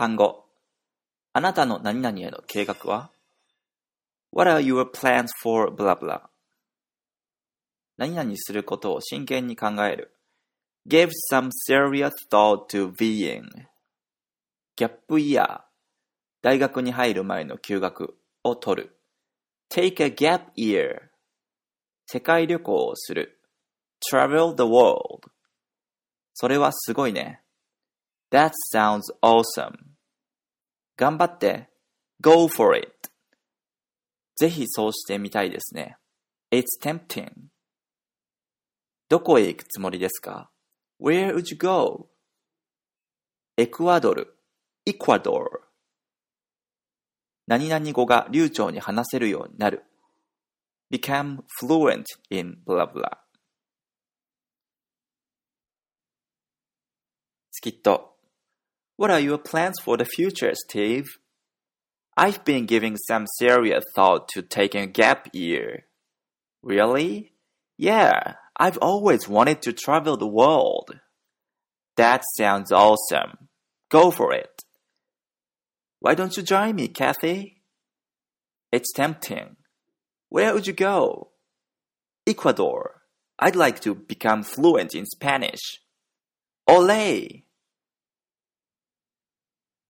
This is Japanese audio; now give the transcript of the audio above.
単語。あなたの何々への計画は ?What are your plans for blah blah? 何々することを真剣に考える。Give some serious thought to being. ギャップイヤー。大学に入る前の休学を取る。Take a gap year. 世界旅行をする。Travel the world. それはすごいね。That sounds awesome. 頑張って。Go for it. ぜひそうしてみたいですね。It's tempting. どこへ行くつもりですか ?Where would you go? エクアドル、Ecuador。何々語が流暢に話せるようになる。become fluent in blah blah. スキット What are your plans for the future, Steve? I've been giving some serious thought to taking a gap year. Really? Yeah, I've always wanted to travel the world. That sounds awesome. Go for it. Why don't you join me, Kathy? It's tempting. Where would you go? Ecuador. I'd like to become fluent in Spanish. Olay!